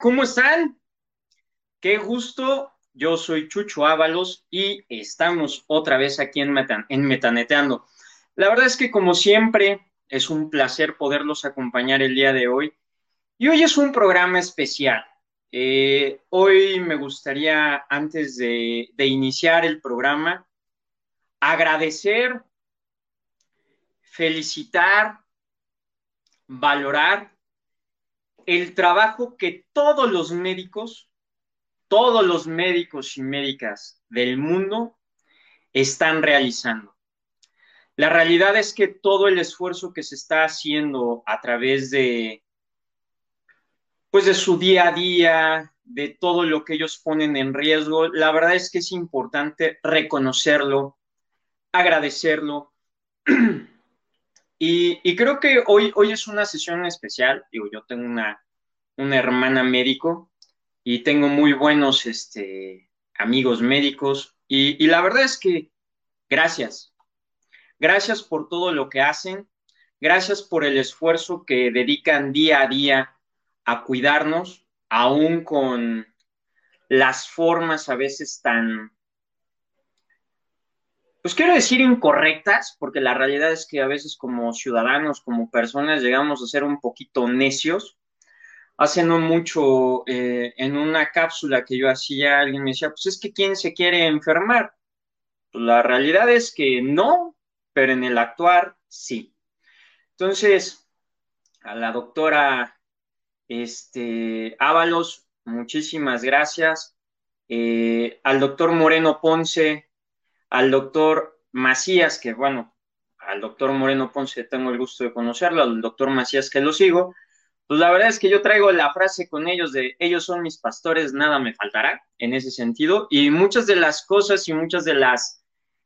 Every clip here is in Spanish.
¿Cómo están? Qué gusto. Yo soy Chucho Ábalos y estamos otra vez aquí en, Metaneteando. La verdad es que como siempre es un placer poderlos acompañar el día de hoy. Y hoy es un programa especial. Eh, hoy me gustaría, antes de iniciar el programa, agradecer, felicitar, valorar el trabajo que todos los médicos, todos los médicos y médicas del mundo están realizando. La realidad es que todo el esfuerzo que se está haciendo a través de, pues de su día a día, de todo lo que ellos ponen en riesgo, la verdad es que es importante reconocerlo, agradecerlo. Y, creo que hoy, hoy es una sesión especial. Digo, yo tengo una, una hermana médico y tengo muy buenos este, amigos médicos. Y, y la verdad es que gracias. Gracias por todo lo que hacen. Gracias por el esfuerzo que dedican día a día a cuidarnos, aún con las formas a veces tan, pues quiero decir incorrectas, porque la realidad es que a veces como ciudadanos, como personas, llegamos a ser un poquito necios. Hace no mucho, eh, en una cápsula que yo hacía, alguien me decía, pues es que ¿quién se quiere enfermar? Pues la realidad es que no, pero en el actuar sí. Entonces, a la doctora este, Ábalos, muchísimas gracias. Eh, al doctor Moreno Ponce, al doctor Macías, que bueno, al doctor Moreno Ponce tengo el gusto de conocerlo, al doctor Macías que lo sigo, pues la verdad es que yo traigo la frase con ellos de ellos son mis pastores, nada me faltará en ese sentido, y muchas de las cosas y muchas de las,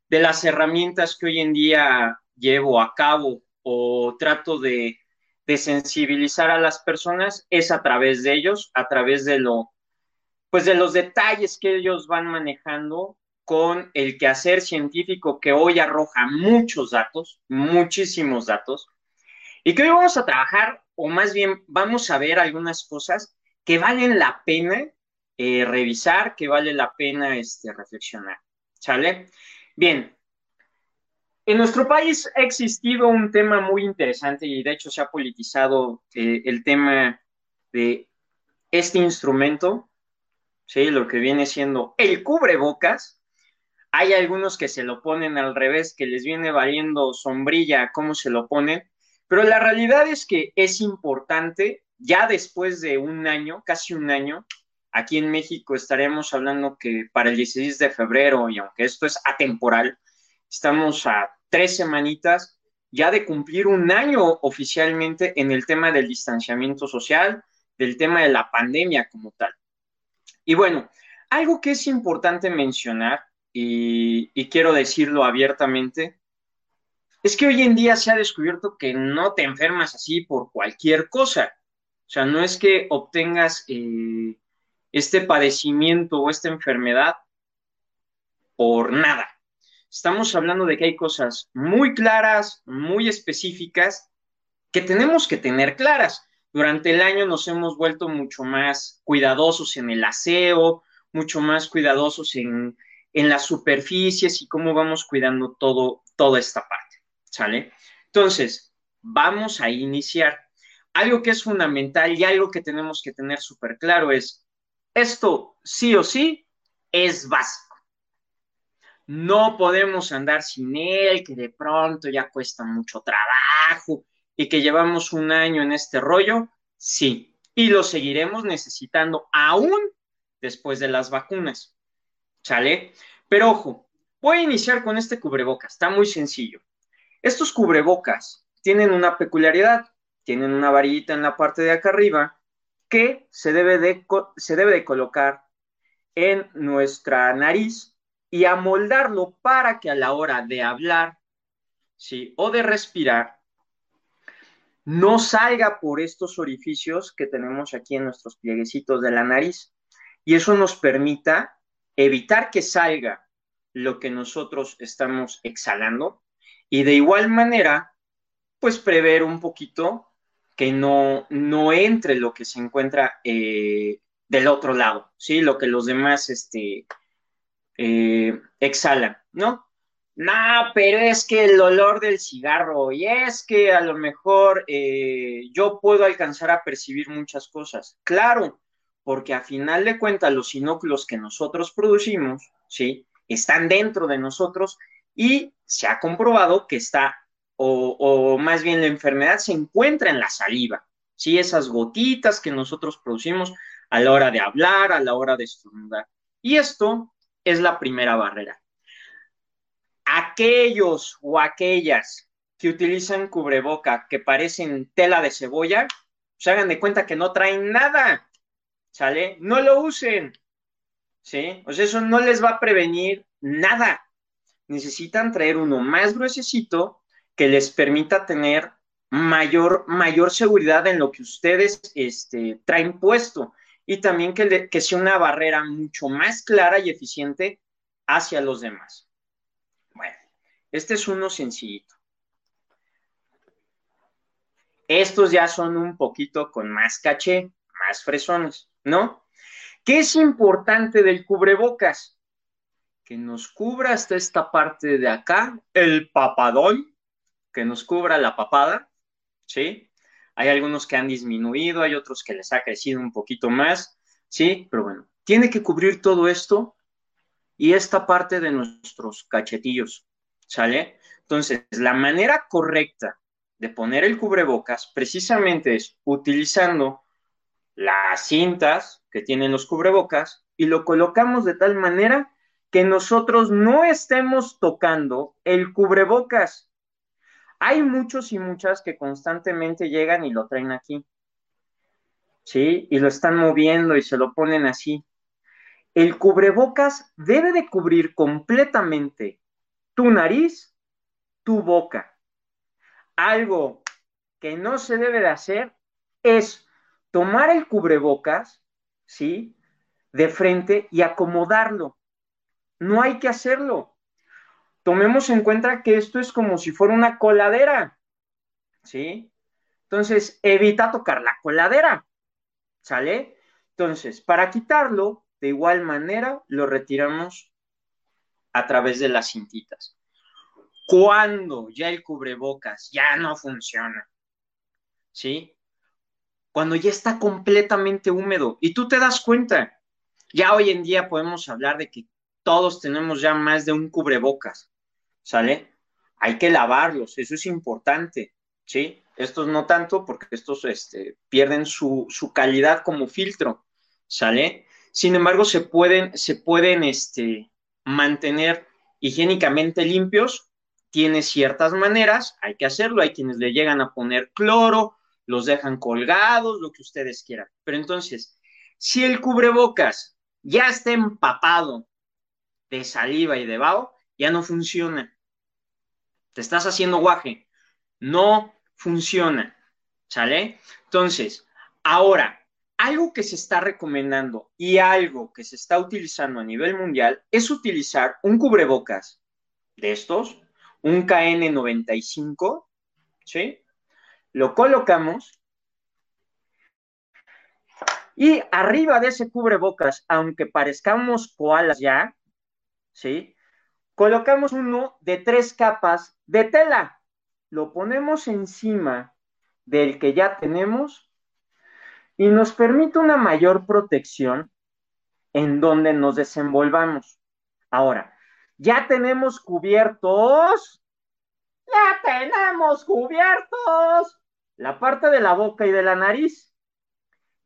de las herramientas que hoy en día llevo a cabo o trato de, de sensibilizar a las personas es a través de ellos, a través de lo, pues de los detalles que ellos van manejando con el quehacer científico que hoy arroja muchos datos, muchísimos datos, y que hoy vamos a trabajar, o más bien vamos a ver algunas cosas que valen la pena eh, revisar, que vale la pena este, reflexionar. ¿Sale? Bien. En nuestro país ha existido un tema muy interesante y de hecho se ha politizado eh, el tema de este instrumento, ¿sí? lo que viene siendo el cubrebocas, hay algunos que se lo ponen al revés, que les viene valiendo sombrilla cómo se lo ponen, pero la realidad es que es importante, ya después de un año, casi un año, aquí en México estaremos hablando que para el 16 de febrero, y aunque esto es atemporal, estamos a tres semanitas ya de cumplir un año oficialmente en el tema del distanciamiento social, del tema de la pandemia como tal. Y bueno, algo que es importante mencionar y, quiero decirlo abiertamente, es que hoy en día se ha descubierto que no te enfermas así por cualquier cosa. O sea, no es que obtengas eh, este padecimiento o esta enfermedad por nada. Estamos hablando de que hay cosas muy claras, muy específicas, que tenemos que tener claras. Durante el año nos hemos vuelto mucho más cuidadosos en el aseo, mucho más cuidadosos en, en las superficies y cómo vamos cuidando todo, toda esta parte, ¿sale? Entonces, vamos a iniciar. Algo que es fundamental y algo que tenemos que tener súper claro es, esto sí o sí es básico. No podemos andar sin él, que de pronto ya cuesta mucho trabajo y que llevamos un año en este rollo, sí, y lo seguiremos necesitando aún después de las vacunas. ¿Sale? Pero ojo, voy a iniciar con este cubrebocas, está muy sencillo. Estos cubrebocas tienen una peculiaridad, tienen una varillita en la parte de acá arriba que se debe de, se debe de colocar en nuestra nariz y amoldarlo para que a la hora de hablar ¿sí? o de respirar no salga por estos orificios que tenemos aquí en nuestros plieguecitos de la nariz. Y eso nos permita evitar que salga lo que nosotros estamos exhalando y de igual manera, pues prever un poquito que no, no entre lo que se encuentra eh, del otro lado, ¿sí? Lo que los demás este, eh, exhalan, ¿no? No, pero es que el olor del cigarro, y es que a lo mejor eh, yo puedo alcanzar a percibir muchas cosas. Claro, porque a final de cuentas los inóculos que nosotros producimos, ¿sí? Están dentro de nosotros y se ha comprobado que está, o, más bien la enfermedad se encuentra en la saliva, ¿sí? Esas gotitas que nosotros producimos a la hora de hablar, a la hora de estornudar. Y esto es la primera barrera aquellos o aquellas que utilizan cubreboca que parecen tela de cebolla, se hagan de cuenta que no traen nada, ¿sale? No lo usen, ¿sí? O sea, eso no les va a prevenir nada. Necesitan traer uno más gruesecito que les permita tener mayor, mayor seguridad en lo que ustedes este, traen puesto y también que, que sea una barrera mucho más clara y eficiente hacia los demás. Este es uno sencillito. Estos ya son un poquito con más caché, más fresones, ¿no? ¿Qué es importante del cubrebocas? Que nos cubra hasta esta parte de acá, el papadón, que nos cubra la papada, ¿sí? Hay algunos que han disminuido, hay otros que les ha crecido un poquito más, ¿sí? Pero bueno, tiene que cubrir todo esto y esta parte de nuestros cachetillos. ¿Sale? Entonces, la manera correcta de poner el cubrebocas precisamente es utilizando las cintas que tienen los cubrebocas y lo colocamos de tal manera que nosotros no estemos tocando el cubrebocas. Hay muchos y muchas que constantemente llegan y lo traen aquí. ¿Sí? Y lo están moviendo y se lo ponen así. El cubrebocas debe de cubrir completamente tu nariz, tu boca. Algo que no se debe de hacer es tomar el cubrebocas, ¿sí? De frente y acomodarlo. No hay que hacerlo. Tomemos en cuenta que esto es como si fuera una coladera, ¿sí? Entonces, evita tocar la coladera, ¿sale? Entonces, para quitarlo, de igual manera, lo retiramos a través de las cintitas. Cuando ya el cubrebocas ya no funciona, ¿sí? Cuando ya está completamente húmedo y tú te das cuenta, ya hoy en día podemos hablar de que todos tenemos ya más de un cubrebocas, ¿sale? Hay que lavarlos, eso es importante, ¿sí? Estos no tanto porque estos este, pierden su, su, calidad como filtro, ¿sale? Sin embargo, se pueden, se pueden este, mantener higiénicamente limpios, tiene ciertas maneras, hay que hacerlo, hay quienes le llegan a poner cloro, los dejan colgados, lo que ustedes quieran. Pero entonces, si el cubrebocas ya está empapado de saliva y de vaho, ya no funciona. Te estás haciendo guaje. No funciona. ¿Sale? Entonces, ahora, algo que se está recomendando y algo que se está utilizando a nivel mundial es utilizar un cubrebocas de estos, un KN95, ¿sí? Lo colocamos y arriba de ese cubrebocas, aunque parezcamos koalas ya, ¿sí? Colocamos uno de tres capas de tela. Lo ponemos encima del que ya tenemos y nos permite una mayor protección en donde nos desenvolvamos. Ahora, ya tenemos cubiertos, ya tenemos cubiertos la parte de la boca y de la nariz.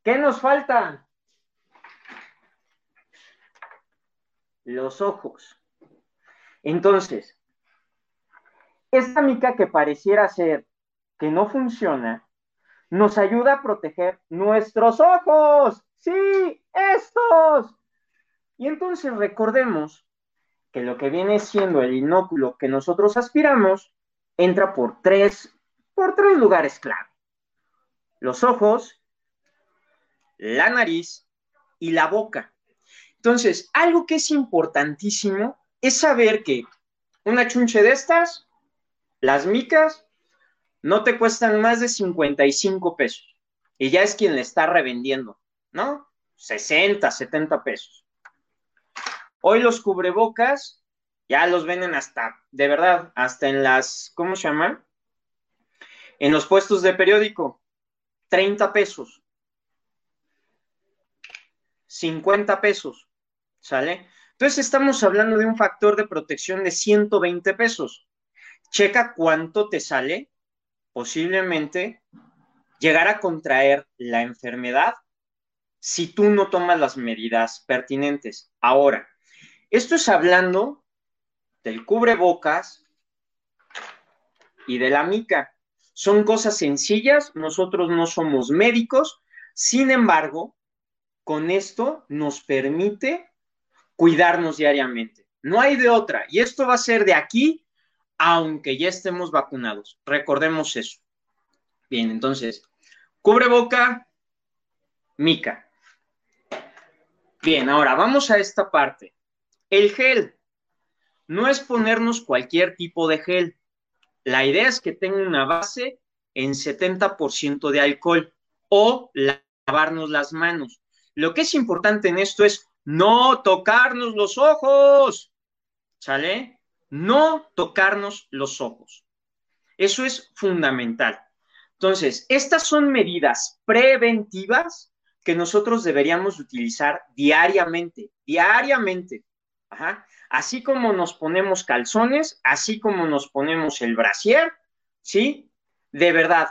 ¿Qué nos falta? Los ojos. Entonces, esta mica que pareciera ser que no funciona, nos ayuda a proteger nuestros ojos. Sí, estos. Y entonces recordemos que lo que viene siendo el inóculo que nosotros aspiramos entra por tres, por tres lugares clave. Los ojos, la nariz y la boca. Entonces, algo que es importantísimo es saber que una chunche de estas, las micas, no te cuestan más de 55 pesos. Y ya es quien le está revendiendo, ¿no? 60, 70 pesos. Hoy los cubrebocas ya los venden hasta, de verdad, hasta en las, ¿cómo se llaman? En los puestos de periódico, 30 pesos. 50 pesos, ¿sale? Entonces estamos hablando de un factor de protección de 120 pesos. Checa cuánto te sale posiblemente llegar a contraer la enfermedad si tú no tomas las medidas pertinentes. Ahora, esto es hablando del cubrebocas y de la mica. Son cosas sencillas, nosotros no somos médicos, sin embargo, con esto nos permite cuidarnos diariamente. No hay de otra. Y esto va a ser de aquí, aunque ya estemos vacunados. Recordemos eso. Bien, entonces, cubreboca, mica. Bien, ahora vamos a esta parte. El gel. No es ponernos cualquier tipo de gel. La idea es que tenga una base en 70% de alcohol o lavarnos las manos. Lo que es importante en esto es no tocarnos los ojos. ¿Sale? No tocarnos los ojos. Eso es fundamental. Entonces, estas son medidas preventivas que nosotros deberíamos utilizar diariamente, diariamente. Así como nos ponemos calzones, así como nos ponemos el brasier, ¿sí? De verdad,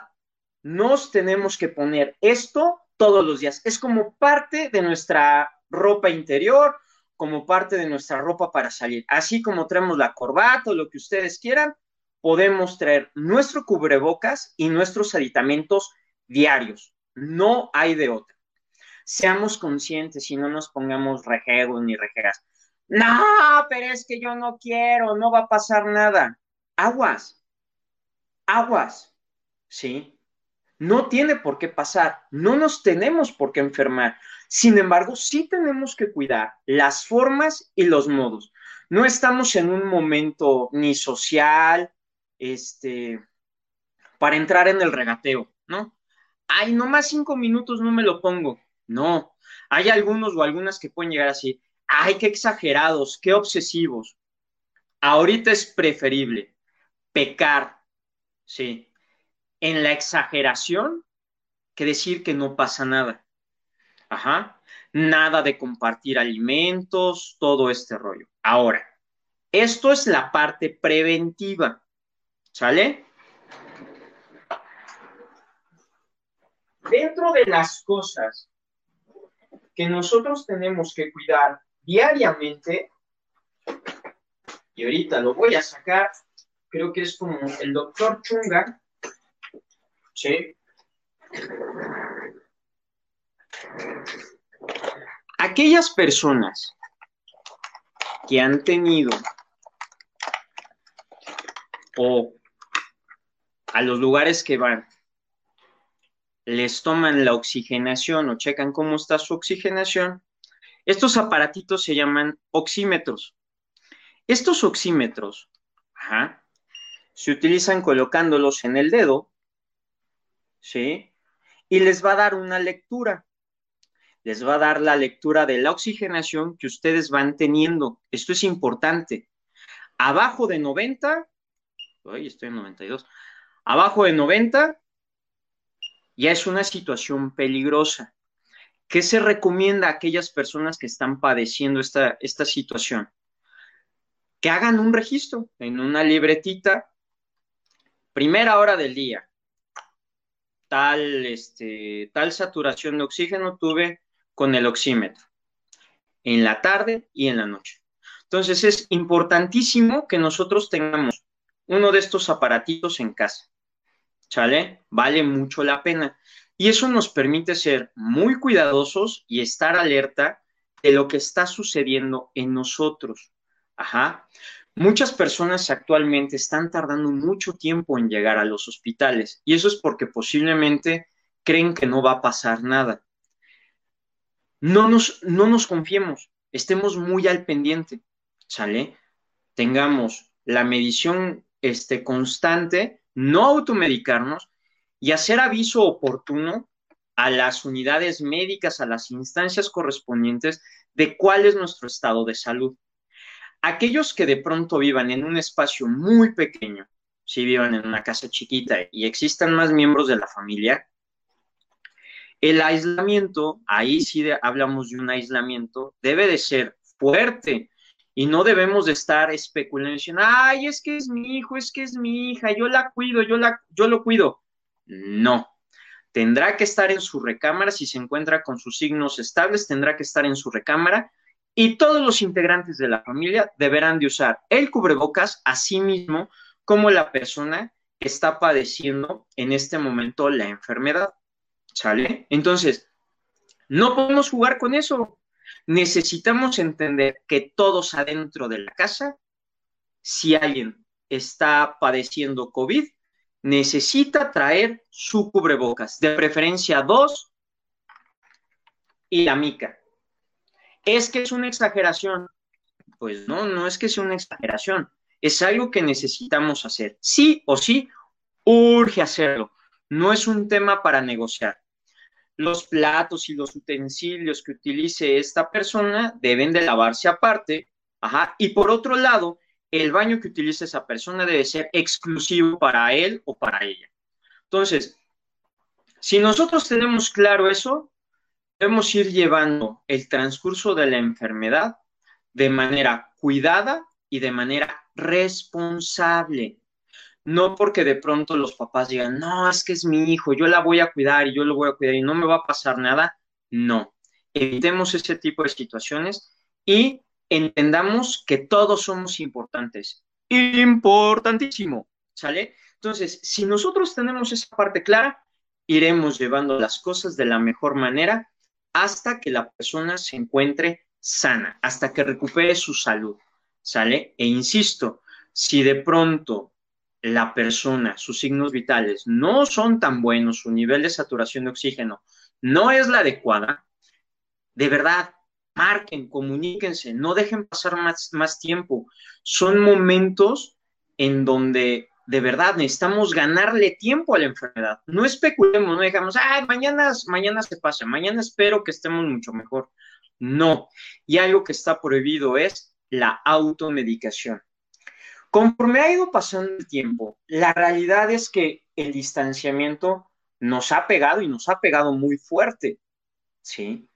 nos tenemos que poner esto todos los días. Es como parte de nuestra ropa interior, como parte de nuestra ropa para salir. Así como traemos la corbata o lo que ustedes quieran, podemos traer nuestro cubrebocas y nuestros aditamentos diarios. No hay de otra. Seamos conscientes y no nos pongamos rejegos ni rejegas. No, pero es que yo no quiero, no va a pasar nada. Aguas, aguas, ¿sí? No tiene por qué pasar, no nos tenemos por qué enfermar. Sin embargo, sí tenemos que cuidar las formas y los modos. No estamos en un momento ni social, este, para entrar en el regateo, ¿no? Ay, nomás cinco minutos no me lo pongo. No, hay algunos o algunas que pueden llegar así ay, qué exagerados, qué obsesivos. Ahorita es preferible pecar, sí, en la exageración que decir que no pasa nada. Ajá. Nada de compartir alimentos, todo este rollo. Ahora, esto es la parte preventiva. ¿Sale? Dentro de las cosas que nosotros tenemos que cuidar diariamente, y ahorita lo voy a sacar, creo que es como el doctor Chunga, ¿sí? Aquellas personas que han tenido o a los lugares que van, les toman la oxigenación o checan cómo está su oxigenación, estos aparatitos se llaman oxímetros. Estos oxímetros se utilizan colocándolos en el dedo, ¿sí? Y les va a dar una lectura. Les va a dar la lectura de la oxigenación que ustedes van teniendo. Esto es importante. Abajo de 90, ay, estoy en 92, abajo de 90 ya es una situación peligrosa. ¿Qué se recomienda a aquellas personas que están padeciendo esta, esta situación? Que hagan un registro en una libretita, primera hora del día, tal, este, tal saturación de oxígeno tuve con el oxímetro, en la tarde y en la noche. Entonces es importantísimo que nosotros tengamos uno de estos aparatitos en casa. ¿sale? Vale mucho la pena. Y eso nos permite ser muy cuidadosos y estar alerta de lo que está sucediendo en nosotros. Ajá. Muchas personas actualmente están tardando mucho tiempo en llegar a los hospitales y eso es porque posiblemente creen que no va a pasar nada. No nos, no nos confiemos, estemos muy al pendiente, ¿sale? Tengamos la medición este, constante, no automedicarnos y hacer aviso oportuno a las unidades médicas, a las instancias correspondientes de cuál es nuestro estado de salud. Aquellos que de pronto vivan en un espacio muy pequeño, si vivan en una casa chiquita y existan más miembros de la familia, el aislamiento, ahí sí hablamos de un aislamiento, debe de ser fuerte y no debemos de estar especulando ay, es que es mi hijo, es que es mi hija, yo la cuido, yo, la, yo lo cuido. No, tendrá que estar en su recámara, si se encuentra con sus signos estables, tendrá que estar en su recámara y todos los integrantes de la familia deberán de usar el cubrebocas a sí mismo como la persona que está padeciendo en este momento la enfermedad. ¿Sale? Entonces, no podemos jugar con eso. Necesitamos entender que todos adentro de la casa, si alguien está padeciendo COVID, necesita traer su cubrebocas, de preferencia dos y la mica. ¿Es que es una exageración? Pues no, no es que sea una exageración. Es algo que necesitamos hacer. Sí o sí, urge hacerlo. No es un tema para negociar. Los platos y los utensilios que utilice esta persona deben de lavarse aparte. Ajá. Y por otro lado, el baño que utilice esa persona debe ser exclusivo para él o para ella. Entonces, si nosotros tenemos claro eso, debemos ir llevando el transcurso de la enfermedad de manera cuidada y de manera responsable. No porque de pronto los papás digan, no, es que es mi hijo, yo la voy a cuidar y yo lo voy a cuidar y no me va a pasar nada. No, evitemos ese tipo de situaciones y entendamos que todos somos importantes. Importantísimo, ¿sale? Entonces, si nosotros tenemos esa parte clara, iremos llevando las cosas de la mejor manera hasta que la persona se encuentre sana, hasta que recupere su salud, ¿sale? E insisto, si de pronto la persona, sus signos vitales no son tan buenos, su nivel de saturación de oxígeno no es la adecuada, de verdad, marquen, comuníquense, no dejen pasar más, tiempo. Son momentos en donde de verdad necesitamos ganarle tiempo a la enfermedad. No especulemos, no digamos, ah, mañana, mañana se pasa, mañana espero que estemos mucho mejor. No. Y algo que está prohibido es la automedicación. Conforme ha ido pasando el tiempo, la realidad es que el distanciamiento nos ha pegado y nos ha pegado muy fuerte, ¿sí?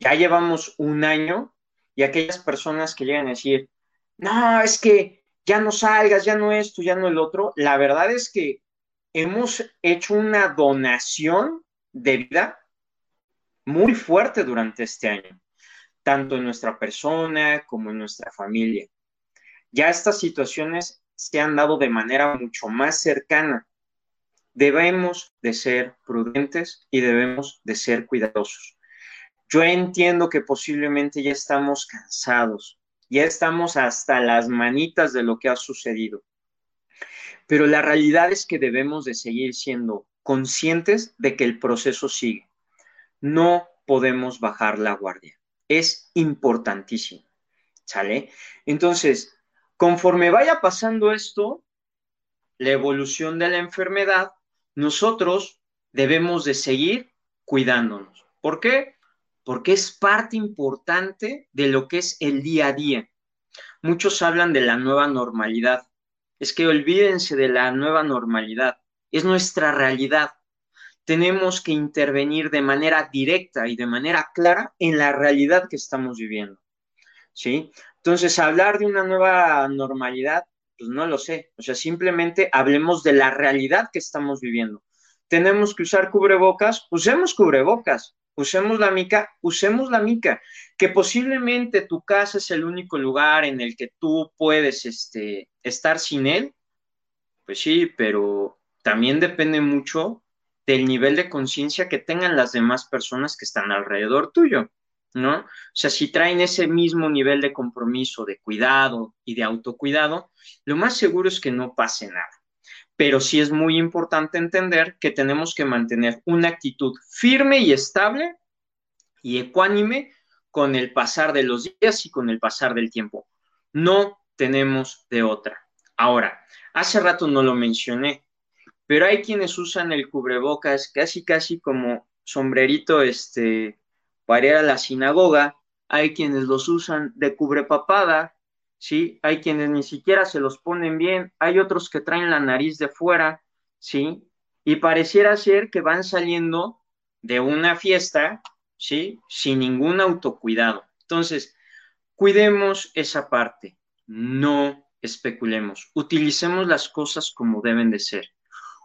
Ya llevamos un año y aquellas personas que llegan a decir, no, es que ya no salgas, ya no esto, ya no el otro. La verdad es que hemos hecho una donación de vida muy fuerte durante este año, tanto en nuestra persona como en nuestra familia. Ya estas situaciones se han dado de manera mucho más cercana. Debemos de ser prudentes y debemos de ser cuidadosos. Yo entiendo que posiblemente ya estamos cansados, ya estamos hasta las manitas de lo que ha sucedido. Pero la realidad es que debemos de seguir siendo conscientes de que el proceso sigue. No podemos bajar la guardia. Es importantísimo. ¿Sale? Entonces, conforme vaya pasando esto, la evolución de la enfermedad, nosotros debemos de seguir cuidándonos. ¿Por qué? Porque es parte importante de lo que es el día a día. Muchos hablan de la nueva normalidad. Es que olvídense de la nueva normalidad. Es nuestra realidad. Tenemos que intervenir de manera directa y de manera clara en la realidad que estamos viviendo. ¿Sí? Entonces, hablar de una nueva normalidad, pues no lo sé. O sea, simplemente hablemos de la realidad que estamos viviendo. Tenemos que usar cubrebocas, usemos cubrebocas usemos la mica, usemos la mica, que posiblemente tu casa es el único lugar en el que tú puedes este, estar sin él, pues sí, pero también depende mucho del nivel de conciencia que tengan las demás personas que están alrededor tuyo, ¿no? O sea, si traen ese mismo nivel de compromiso, de cuidado y de autocuidado, lo más seguro es que no pase nada. Pero sí es muy importante entender que tenemos que mantener una actitud firme y estable y ecuánime con el pasar de los días y con el pasar del tiempo. No tenemos de otra. Ahora, hace rato no lo mencioné, pero hay quienes usan el cubrebocas casi, casi como sombrerito este, para ir a la sinagoga, hay quienes los usan de cubrepapada, ¿sí? Hay quienes ni siquiera se los ponen bien, hay otros que traen la nariz de fuera, ¿sí? Y pareciera ser que van saliendo de una fiesta, ¿sí? Sin ningún autocuidado. Entonces, cuidemos esa parte, no especulemos, utilicemos las cosas como deben de ser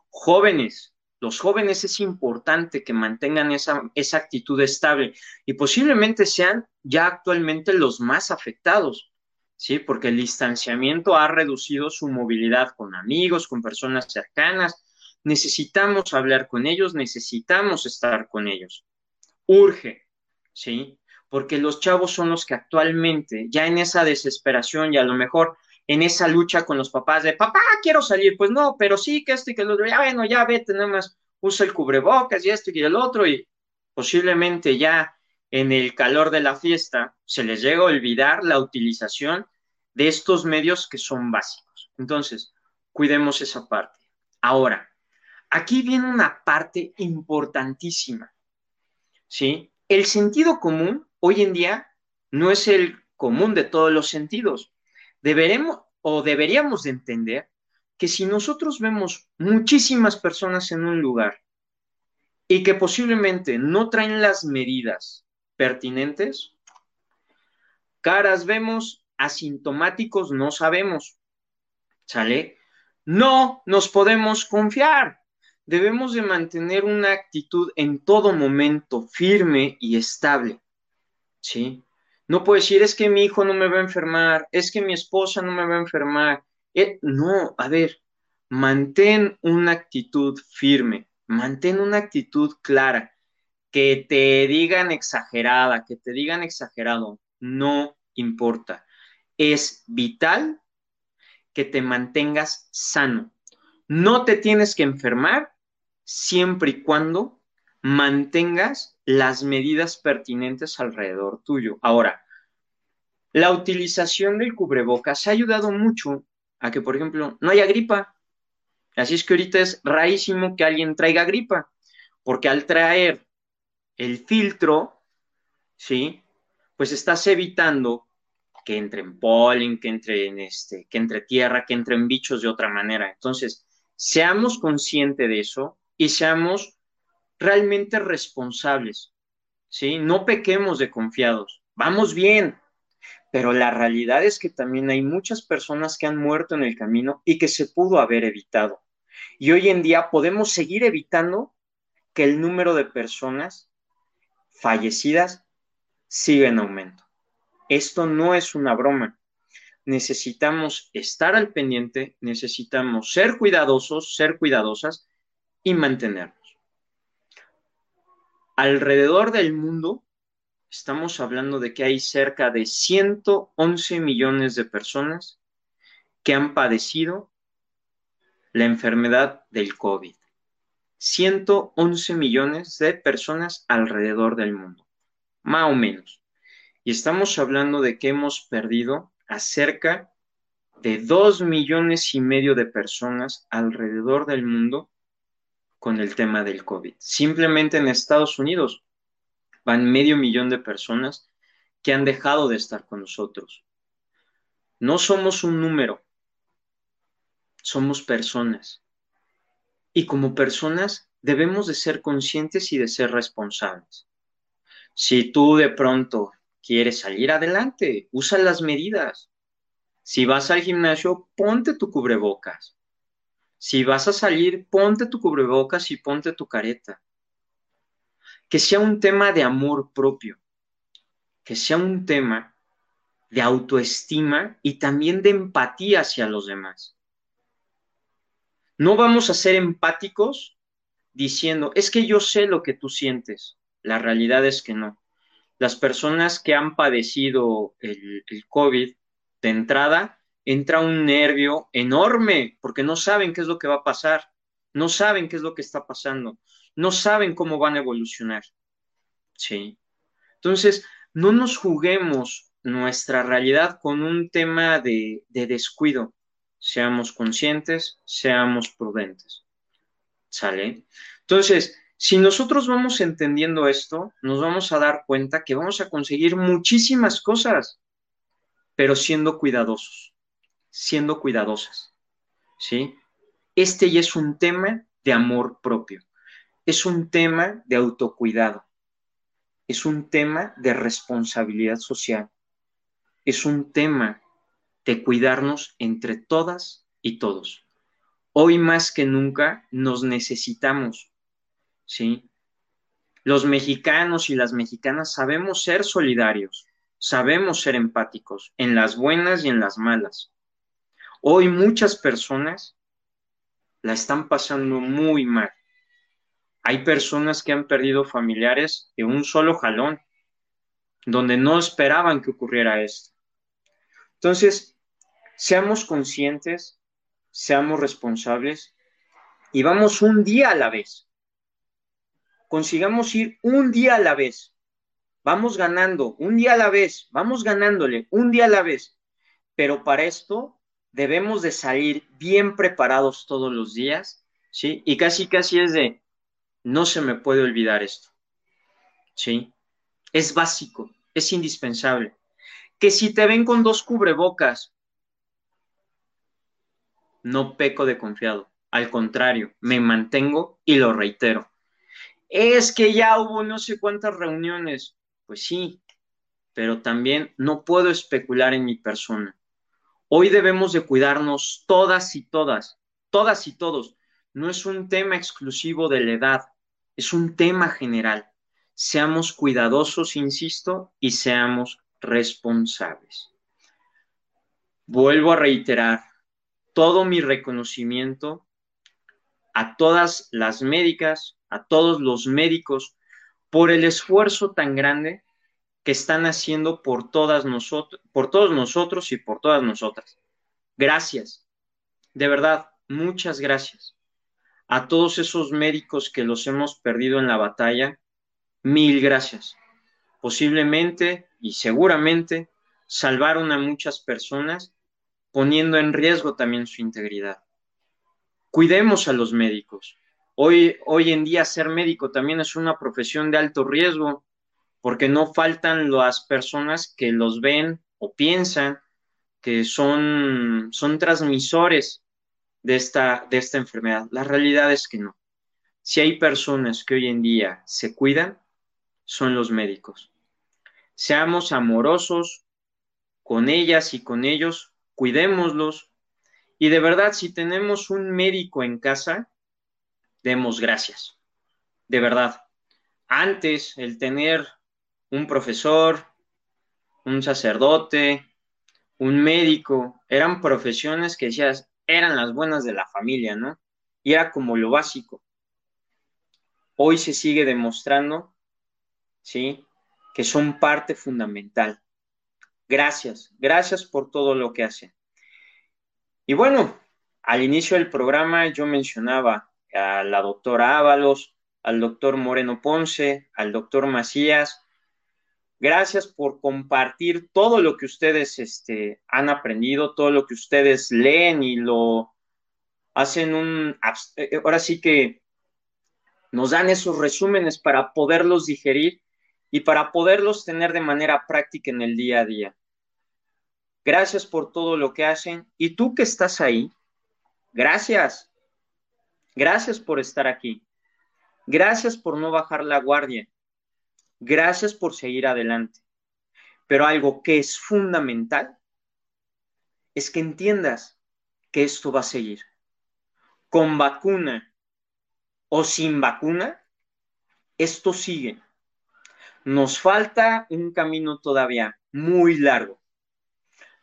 jóvenes, los jóvenes es importante que mantengan esa, esa actitud estable y posiblemente sean ya actualmente los más afectados, ¿sí? Porque el distanciamiento ha reducido su movilidad con amigos, con personas cercanas. Necesitamos hablar con ellos, necesitamos estar con ellos. Urge, ¿sí? Porque los chavos son los que actualmente, ya en esa desesperación y a lo mejor en esa lucha con los papás de, papá, quiero salir, pues no, pero sí, que esto y que lo otro, ya bueno, ya vete, nada más usa el cubrebocas y esto y el otro, y posiblemente ya en el calor de la fiesta se les llega a olvidar la utilización de estos medios que son básicos. Entonces, cuidemos esa parte. Ahora, aquí viene una parte importantísima, ¿sí? El sentido común hoy en día no es el común de todos los sentidos deberemos o deberíamos de entender que si nosotros vemos muchísimas personas en un lugar y que posiblemente no traen las medidas pertinentes, caras vemos, asintomáticos no sabemos, ¿sale? No nos podemos confiar. Debemos de mantener una actitud en todo momento firme y estable, ¿sí? No puedo decir, es que mi hijo no me va a enfermar, es que mi esposa no me va a enfermar. Eh, no, a ver, mantén una actitud firme, mantén una actitud clara. Que te digan exagerada, que te digan exagerado, no importa. Es vital que te mantengas sano. No te tienes que enfermar siempre y cuando mantengas las medidas pertinentes alrededor tuyo. Ahora, la utilización del cubrebocas ha ayudado mucho a que, por ejemplo, no haya gripa. Así es que ahorita es rarísimo que alguien traiga gripa, porque al traer el filtro, ¿sí? Pues estás evitando que entre en polen, que entre en este, que entre tierra, que entren bichos de otra manera. Entonces, seamos conscientes de eso y seamos realmente responsables, ¿sí? No pequemos de confiados, vamos bien, pero la realidad es que también hay muchas personas que han muerto en el camino y que se pudo haber evitado. Y hoy en día podemos seguir evitando que el número de personas fallecidas siga en aumento. Esto no es una broma. Necesitamos estar al pendiente, necesitamos ser cuidadosos, ser cuidadosas y mantenernos. Alrededor del mundo, estamos hablando de que hay cerca de 111 millones de personas que han padecido la enfermedad del COVID. 111 millones de personas alrededor del mundo, más o menos. Y estamos hablando de que hemos perdido a cerca de 2 millones y medio de personas alrededor del mundo con el tema del COVID. Simplemente en Estados Unidos van medio millón de personas que han dejado de estar con nosotros. No somos un número, somos personas. Y como personas debemos de ser conscientes y de ser responsables. Si tú de pronto quieres salir adelante, usa las medidas. Si vas al gimnasio, ponte tu cubrebocas. Si vas a salir, ponte tu cubrebocas y ponte tu careta. Que sea un tema de amor propio, que sea un tema de autoestima y también de empatía hacia los demás. No vamos a ser empáticos diciendo, es que yo sé lo que tú sientes. La realidad es que no. Las personas que han padecido el, COVID de entrada, entra un nervio enorme porque no saben qué es lo que va a pasar, no saben qué es lo que está pasando, no saben cómo van a evolucionar. Sí. Entonces, no nos juguemos nuestra realidad con un tema de descuido. Seamos conscientes, seamos prudentes. ¿Sale? Entonces, si nosotros vamos entendiendo esto, nos vamos a dar cuenta que vamos a conseguir muchísimas cosas, pero siendo cuidadosos, siendo cuidadosas. ¿Sí? Este ya es un tema de amor propio, es un tema de autocuidado, es un tema de responsabilidad social, es un tema de cuidarnos entre todas y todos. Hoy más que nunca nos necesitamos, ¿sí? Los mexicanos y las mexicanas sabemos ser solidarios, sabemos ser empáticos en las buenas y en las malas. Hoy muchas personas la están pasando muy mal. Hay personas que han perdido familiares de un solo jalón, donde no esperaban que ocurriera esto. Entonces, seamos conscientes, seamos responsables y vamos un día a la vez. Consigamos ir un día a la vez. Vamos ganando, un día a la vez, vamos ganándole, un día a la vez. Pero para esto debemos de salir bien preparados todos los días, ¿sí? Y casi, casi es de, no se me puede olvidar esto, ¿sí? Es básico, es indispensable. Que si te ven con dos cubrebocas, no peco de confiado, al contrario, me mantengo y lo reitero. Es que ya hubo no sé cuántas reuniones, pues sí, pero también no puedo especular en mi persona Hoy debemos de cuidarnos todas y todas, todas y todos. No es un tema exclusivo de la edad, es un tema general. Seamos cuidadosos, insisto, y seamos responsables. Vuelvo a reiterar todo mi reconocimiento a todas las médicas, a todos los médicos, por el esfuerzo tan grande que están haciendo por todas nosotros, por todos nosotros y por todas nosotras. Gracias. De verdad, muchas gracias. A todos esos médicos que los hemos perdido en la batalla, mil gracias. Posiblemente y seguramente salvaron a muchas personas poniendo en riesgo también su integridad. Cuidemos a los médicos. Hoy, hoy en día ser médico también es una profesión de alto riesgo porque no faltan las personas que los ven o piensan que son, son transmisores de esta, de esta enfermedad. La realidad es que no. Si hay personas que hoy en día se cuidan, son los médicos. Seamos amorosos con ellas y con ellos, cuidémoslos. Y de verdad, si tenemos un médico en casa, demos gracias. De verdad. Antes, el tener un profesor, un sacerdote, un médico, eran profesiones que decías, eran las buenas de la familia, ¿no? Y era como lo básico. Hoy se sigue demostrando, ¿sí? Que son parte fundamental. Gracias, gracias por todo lo que hacen. Y bueno, al inicio del programa yo mencionaba a la doctora Ábalos, al doctor Moreno Ponce, al doctor Macías, Gracias por compartir todo lo que ustedes este, han aprendido, todo lo que ustedes leen y lo hacen un... Eh, ahora sí que nos dan esos resúmenes para poderlos digerir y para poderlos tener de manera práctica en el día a día. Gracias por todo lo que hacen. Y tú que estás ahí, gracias. Gracias por estar aquí. Gracias por no bajar la guardia. Gracias por seguir adelante. Pero algo que es fundamental es que entiendas que esto va a seguir. Con vacuna o sin vacuna, esto sigue. Nos falta un camino todavía muy largo.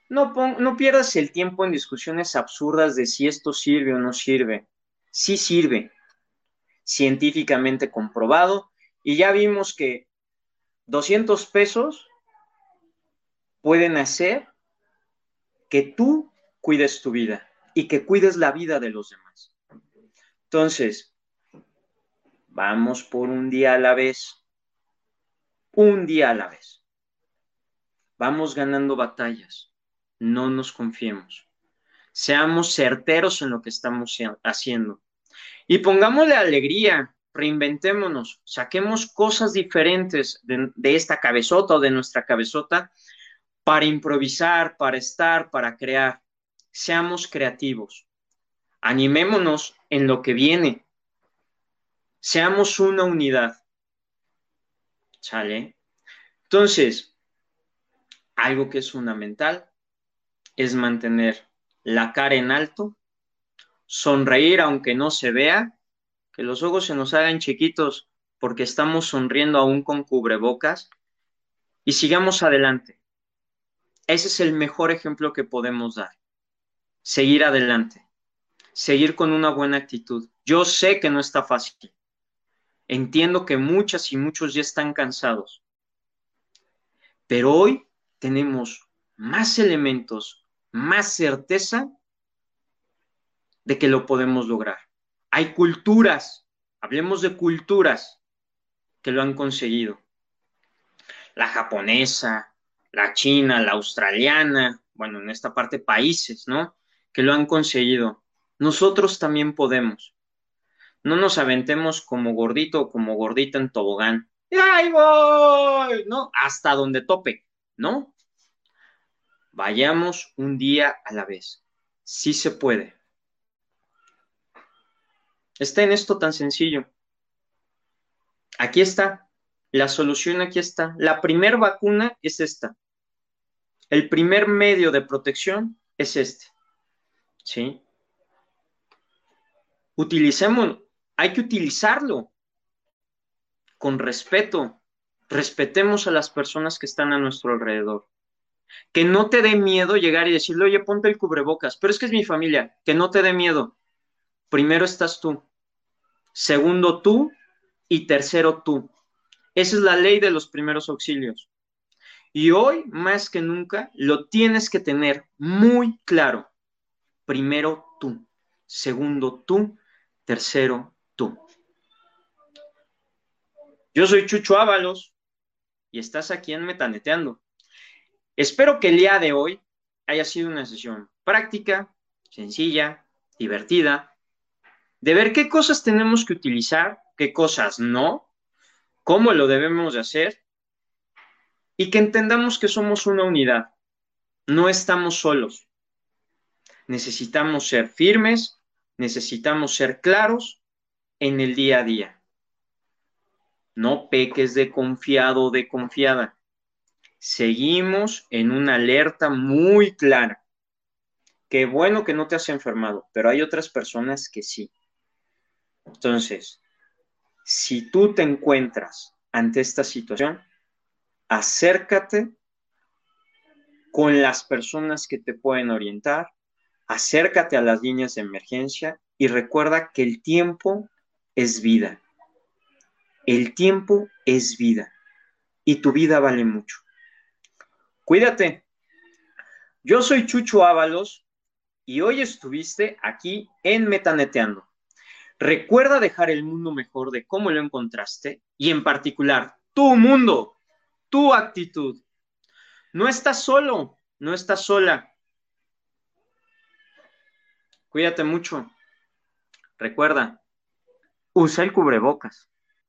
No, no pierdas el tiempo en discusiones absurdas de si esto sirve o no sirve. sí sirve, científicamente comprobado, y ya vimos que 200 pesos pueden hacer que tú cuides tu vida y que cuides la vida de los demás. Entonces, vamos por un día a la vez, un día a la vez. Vamos ganando batallas, no nos confiemos. Seamos certeros en lo que estamos haciendo. Y pongámosle alegría, reinventémonos, saquemos cosas diferentes de, esta cabezota o de nuestra cabezota para improvisar, para estar, para crear. Seamos creativos. Animémonos en lo que viene. Seamos una unidad. ¿Sale? Entonces, algo que es fundamental es mantener la cara en alto, sonreír aunque no se vea, que los ojos se nos hagan chiquitos porque estamos sonriendo aún con cubrebocas y sigamos adelante. Ese es el mejor ejemplo que podemos dar. Seguir adelante, seguir con una buena actitud. Yo sé que no está fácil. Entiendo que muchas y muchos ya están cansados. Pero hoy tenemos más elementos, más certeza de que lo podemos lograr. Hay culturas, hablemos de culturas que lo han conseguido. La japonesa, la china, la australiana, bueno, en esta parte países, ¿no? Que lo han conseguido. Nosotros también podemos. No nos aventemos como gordito o como gordita en tobogán. ¡Ay, voy! ¿No? Hasta donde tope, ¿no? Vayamos un día a la vez. Sí se puede. Está en esto tan sencillo. Aquí está. La solución aquí está. La primer vacuna es esta. El primer medio de protección es este. ¿Sí? Utilicemos, hay que utilizarlo con respeto. Respetemos a las personas que están a nuestro alrededor. Que no te dé miedo llegar y decirle, oye, ponte el cubrebocas, pero es que es mi familia, que no te dé miedo. Primero estás tú, segundo tú y tercero tú. Esa es la ley de los primeros auxilios. Y hoy, más que nunca, lo tienes que tener muy claro. Primero tú, segundo tú, tercero tú. Yo soy Chucho Ábalos y estás aquí en Metaneteando. Espero que el día de hoy haya sido una sesión práctica, sencilla, divertida, de ver qué cosas tenemos que utilizar, qué cosas no, cómo lo debemos de hacer y que entendamos que somos una unidad. No estamos solos. Necesitamos ser firmes, necesitamos ser claros en el día a día. No peques de confiado o de confiada. Seguimos en una alerta muy clara. Qué bueno que no te has enfermado, pero hay otras personas que sí. Entonces, si tú te encuentras ante esta situación, acércate con las personas que te pueden orientar, acércate a las líneas de emergencia y recuerda que el tiempo es vida. El tiempo es vida y tu vida vale mucho. Cuídate. Yo soy Chucho Ábalos y hoy estuviste aquí en Metaneteando. Recuerda dejar el mundo mejor de cómo lo encontraste y en particular tu mundo tu actitud. No estás solo, no estás sola. Cuídate mucho. Recuerda, usa el cubrebocas.